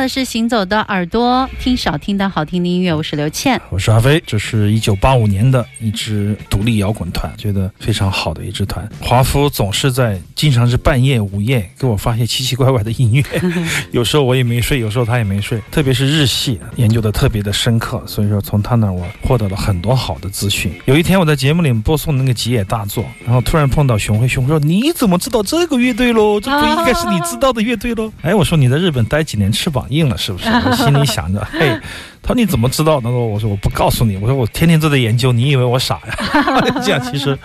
的是《行走的耳朵》，听少听的好听的音乐。我是刘倩，我是阿飞。这是一九八五年的一支独立摇滚团，觉得非常好的一支团。华夫总是在，经常是半夜午夜给我发些奇奇怪怪的音乐，有时候我也没睡，有时候他也没睡。特别是日系，研究的特别的深刻，所以说从他那儿我获得了很多好的资讯。有一天我在节目里播送那个吉野大作，然后突然碰到熊辉，熊辉说：“你怎么知道这个乐队喽？这不应该是你知道的乐队喽？”哎，我说你在日本待几年，翅膀硬了是不是？我心里想着，嘿，他说你怎么知道？他说我说我不告诉你，我说我天天都在研究，你以为我傻呀？这样其实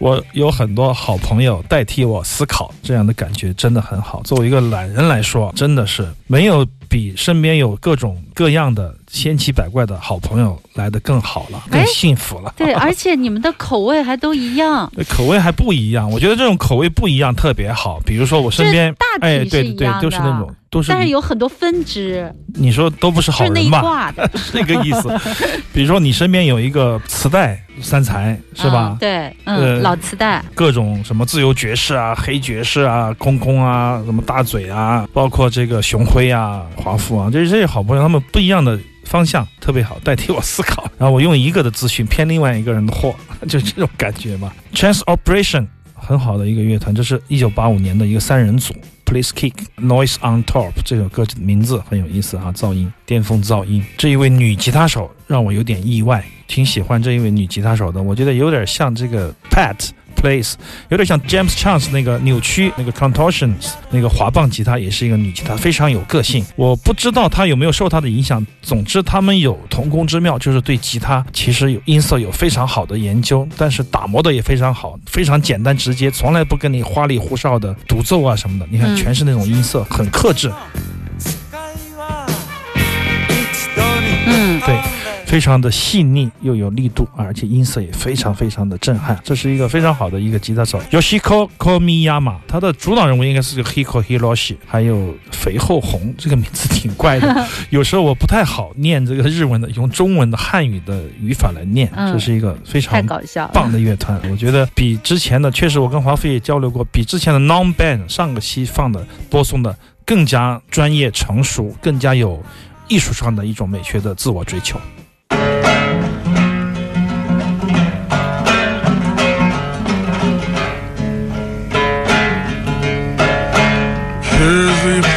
我有很多好朋友代替我思考，这样的感觉真的很好。作为一个懒人来说，真的是没有比身边有各种各样的千奇百怪的好朋友来的更好了，更幸福了。对，而且你们的口味还都一样，口味还不一样。我觉得这种口味不一样特别好。比如说我身边，哎，对对对，都是那种。但是有很多分支，你说都不是好人吧？是 那个意思。比如说你身边有一个磁带三才，是吧？对，嗯，老磁带，各种什么自由爵士啊、黑爵士啊、空空啊、什么大嘴啊，包括这个熊辉啊、华富啊，这这些好朋友，他们不一样的方向特别好，代替我思考，然后我用一个的资讯骗另外一个人的货，就这种感觉嘛。Trans Operation 很好的一个乐团，这是一九八五年的一个三人组。Please kick noise on top 这首歌名字很有意思啊，噪音，巅峰噪音。这一位女吉他手让我有点意外，挺喜欢这一位女吉他手的，我觉得有点像这个 Pat。Place 有点像 James Chance 那个扭曲那个 Contortions 那个滑棒吉他，也是一个女吉他，非常有个性。我不知道她有没有受她的影响。总之，他们有同工之妙，就是对吉他其实有音色有非常好的研究，但是打磨的也非常好，非常简单直接，从来不跟你花里胡哨的独奏啊什么的。你看，全是那种音色，很克制。嗯，非常的细腻又有力度，而且音色也非常非常的震撼。这是一个非常好的一个吉他手，Yoshiko Komiyama。他的主导人物应该是个 Hiko Hiroshi，还有肥厚红，这个名字挺怪的。有时候我不太好念这个日文的，用中文的汉语的语法来念。这是一个非常棒的乐团，我觉得比之前的，确实我跟华飞也交流过，比之前的 Non Band 上个期放的播送的更加专业成熟，更加有艺术上的一种美学的自我追求。Every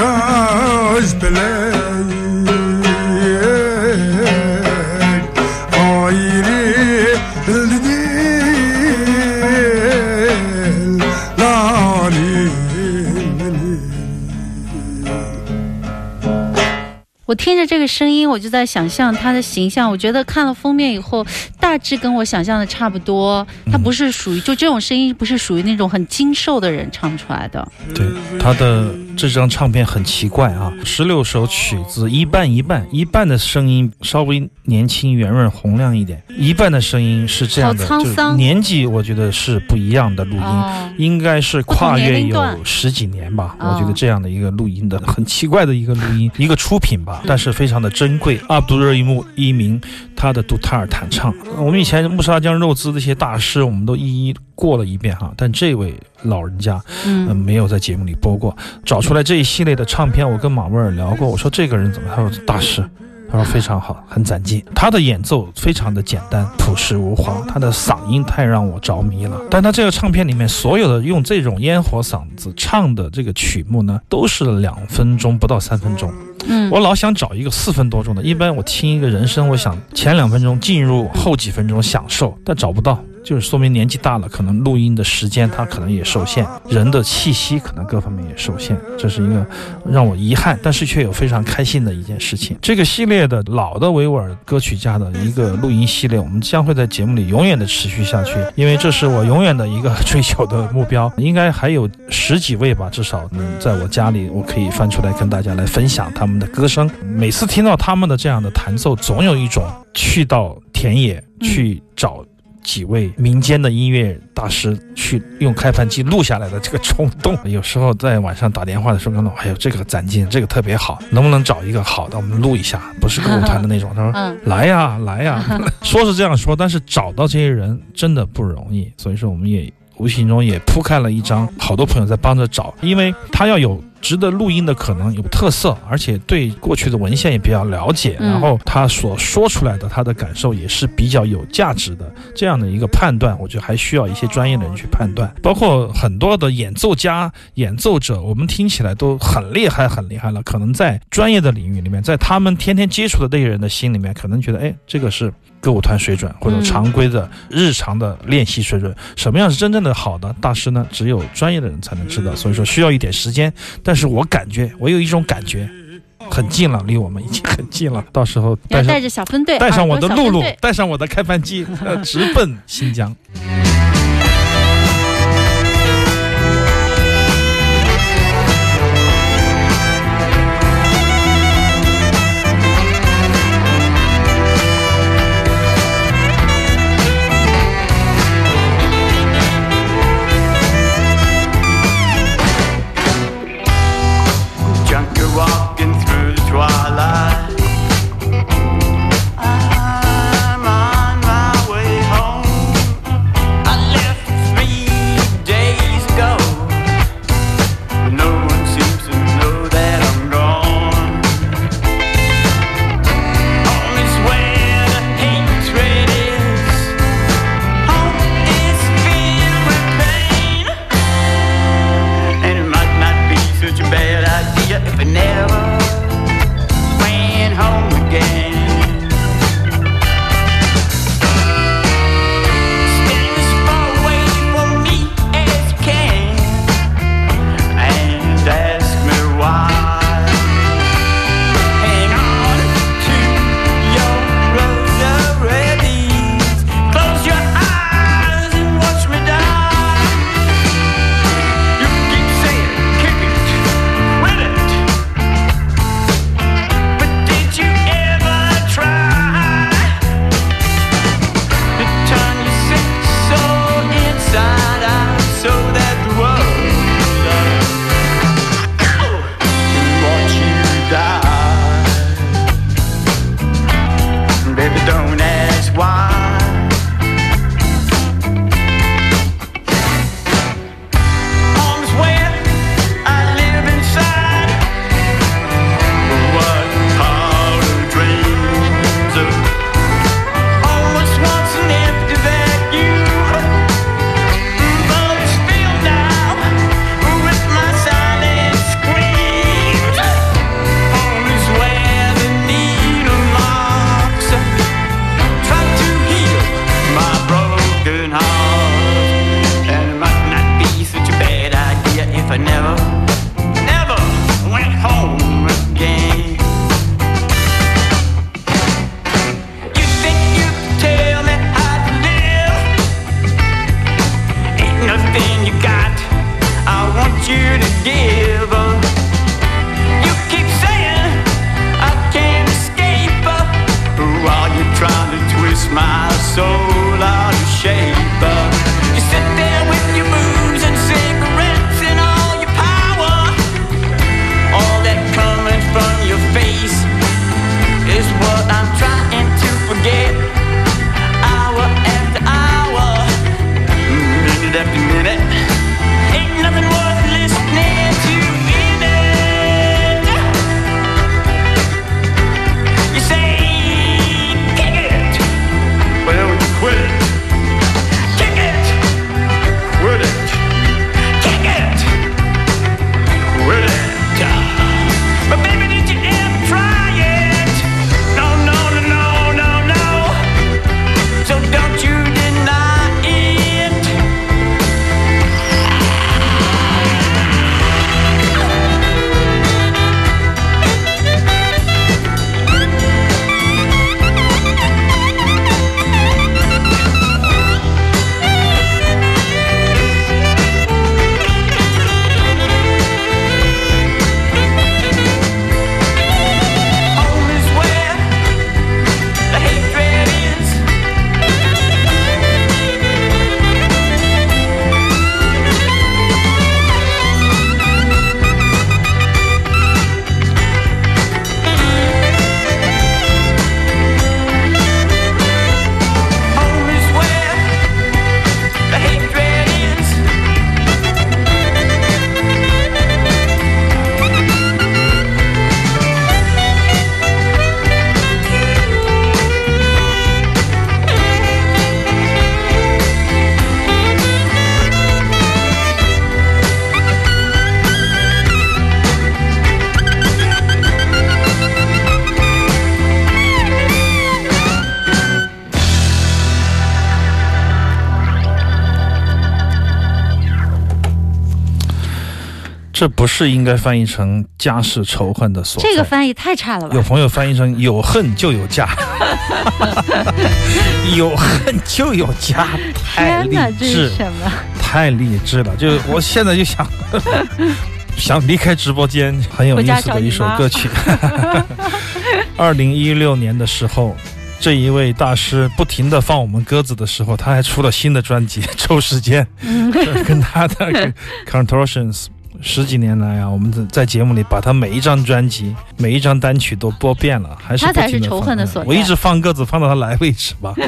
cause believe 我听着这个声音，我就在想象他的形象。我觉得看了封面以后，大致跟我想象的差不多。他不是属于就这种声音，不是属于那种很精瘦的人唱出来的。对，他的这张唱片很奇怪啊，十六首曲子一半一半，一半的声音稍微年轻、圆润、洪亮一点，一半的声音是这样的，就是年纪我觉得是不一样的录音，应该是跨越有十几年吧。我觉得这样的一个录音的很奇怪的一个录音，一个出品吧，但是非常的珍贵。阿卜杜热伊木一鸣他的杜塔尔弹唱，我们以前穆沙江肉孜这些大师，我们都一一过了一遍哈，但这位老人家，嗯，没有在节目里播过。找出来这一系列的唱片，我跟马威尔聊过，我说这个人怎么？他说大师。他说非常好，很攒劲。他的演奏非常的简单，朴实无华。他的嗓音太让我着迷了。但他这个唱片里面所有的用这种烟火嗓子唱的这个曲目呢，都是两分钟不到三分钟。我老想找一个四分多钟的。一般我听一个人声，我想前两分钟进入，后几分钟享受，但找不到。就是说明年纪大了，可能录音的时间他可能也受限，人的气息可能各方面也受限，这是一个让我遗憾，但是却有非常开心的一件事情。这个系列的老的维吾尔歌曲家的一个录音系列，我们将会在节目里永远的持续下去，因为这是我永远的一个追求的目标。应该还有十几位吧，至少能在我家里，我可以翻出来跟大家来分享他们的歌声。每次听到他们的这样的弹奏，总有一种去到田野去找。几位民间的音乐大师去用开盘机录下来的这个冲动，有时候在晚上打电话的时候，看到，哎呦，这个攒劲，这个特别好，能不能找一个好的，我们录一下？不是歌舞团的那种。他说：“来呀，来呀。”说是这样说，但是找到这些人真的不容易。所以说，我们也无形中也铺开了一张，好多朋友在帮着找，因为他要有。值得录音的可能有特色，而且对过去的文献也比较了解，然后他所说出来的他的感受也是比较有价值的。这样的一个判断，我觉得还需要一些专业的人去判断。包括很多的演奏家、演奏者，我们听起来都很厉害、很厉害了。可能在专业的领域里面，在他们天天接触的那些人的心里面，可能觉得，哎，这个是歌舞团水准或者常规的日常的练习水准。什么样是真正的好的大师呢？只有专业的人才能知道。所以说，需要一点时间。但是我感觉，我有一种感觉，很近了，离我们已经很近了。到时候带带着小分队，带上我的露露，带上我的开饭机，直奔新疆。这不是应该翻译成家是仇恨的所在？这个翻译太差了吧？有朋友翻译成有恨就有家，有恨就有家，太励志，什么？太励志了！就我现在就想 想离开直播间，很有意思的一首歌曲。二零一六年的时候。这一位大师不停的放我们鸽子的时候，他还出了新的专辑，抽时间，嗯跟他的 Contortions 十几年来啊，我们在在节目里把他每一张专辑、每一张单曲都播遍了，还是他才是仇恨的所我一直放鸽子放到他来为止吧。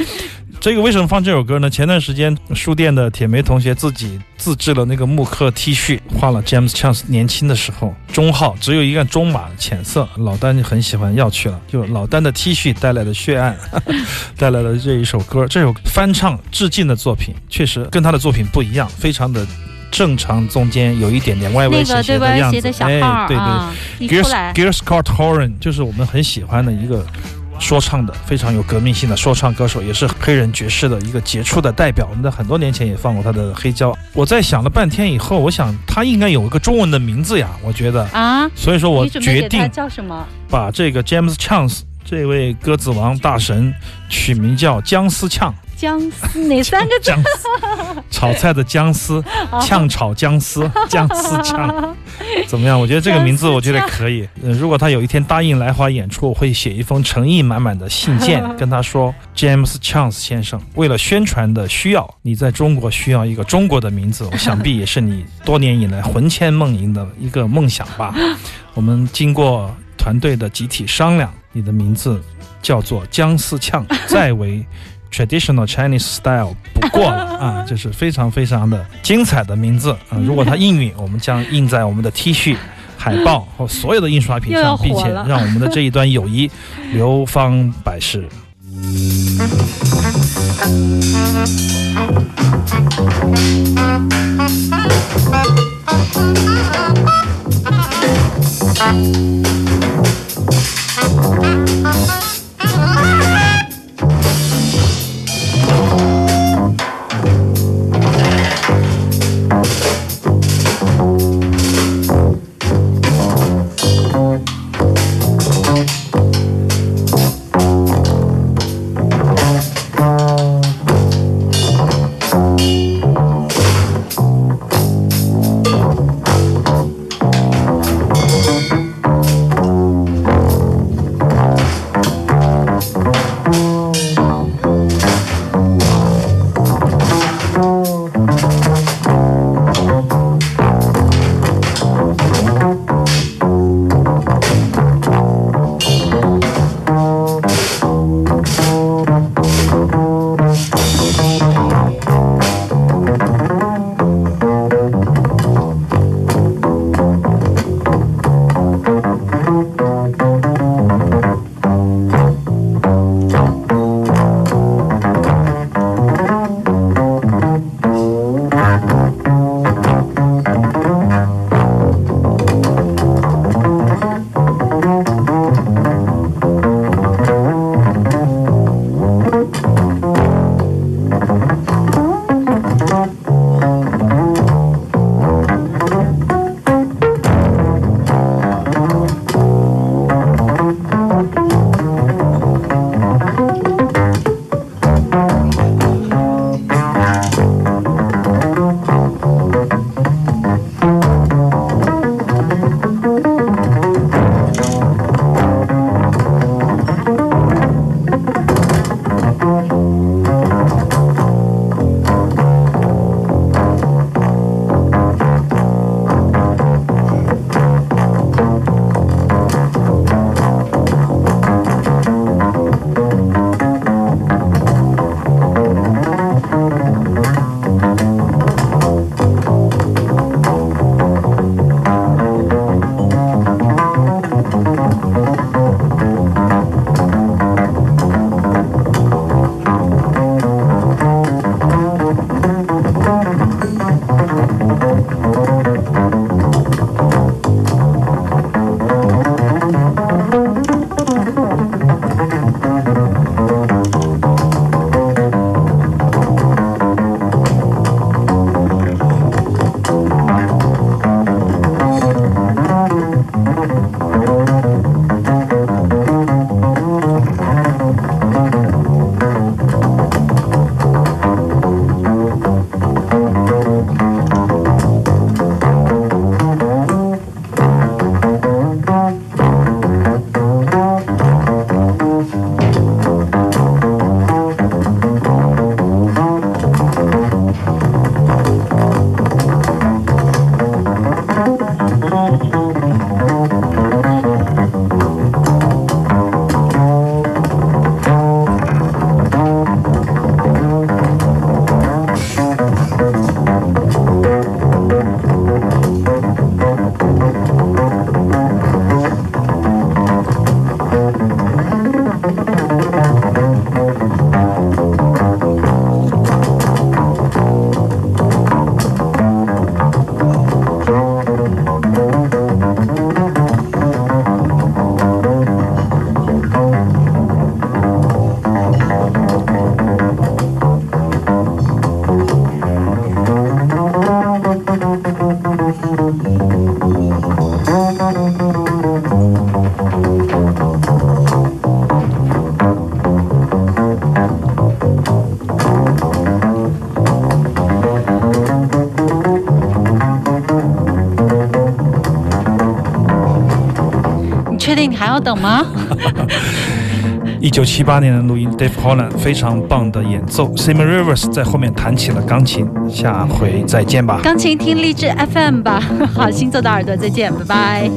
这个为什么放这首歌呢？前段时间书店的铁梅同学自己自制了那个木刻 T 恤，画了 James Chance 年轻的时候中号，只有一个中码浅色，老丹就很喜欢要去了，就老丹的 T 恤带来的血案，带来了这一首歌，这首翻唱致敬的作品，确实跟他的作品不一样，非常的正常，中间有一点点歪歪斜斜的样子，哎，对对。啊，，Gears Gears Scott Horan 就是我们很喜欢的一个说唱的非常有革命性的说唱歌手，也是黑人爵士的一个杰出的代表。我们在很多年前也放过他的《黑胶》。我在想了半天以后，我想他应该有一个中文的名字呀，我觉得，啊，所以说我决定叫什么？把这个 James Chance 这位鸽子王大神取名叫姜思呛。姜丝哪三个字？姜丝，炒菜的姜丝，炝炒姜丝，姜丝炝，怎么样？我觉得这个名字我觉得可以。嗯，如果他有一天答应来华演出，我会写一封诚意满满的信件，跟他说：“James Chance 先生，为了宣传的需要，你在中国需要一个中国的名字，我想必也是你多年以来魂牵梦萦的一个梦想吧。我们经过团队的集体商量，你的名字叫做姜丝炝，再为。” traditional Chinese style 不过了 啊，就是非常非常的精彩的名字，啊，如果它应允，我们将印在我们的 T 恤、海报 和所有的印刷品上，并且让我们的这一段友谊流芳百世。定你还要等吗？一九七八年的录音，Dave Holland 非常棒的演奏，Simon Rivers 在后面弹起了钢琴。下回再见吧。钢琴听励志 FM 吧。好，星座的耳朵，再见，拜拜。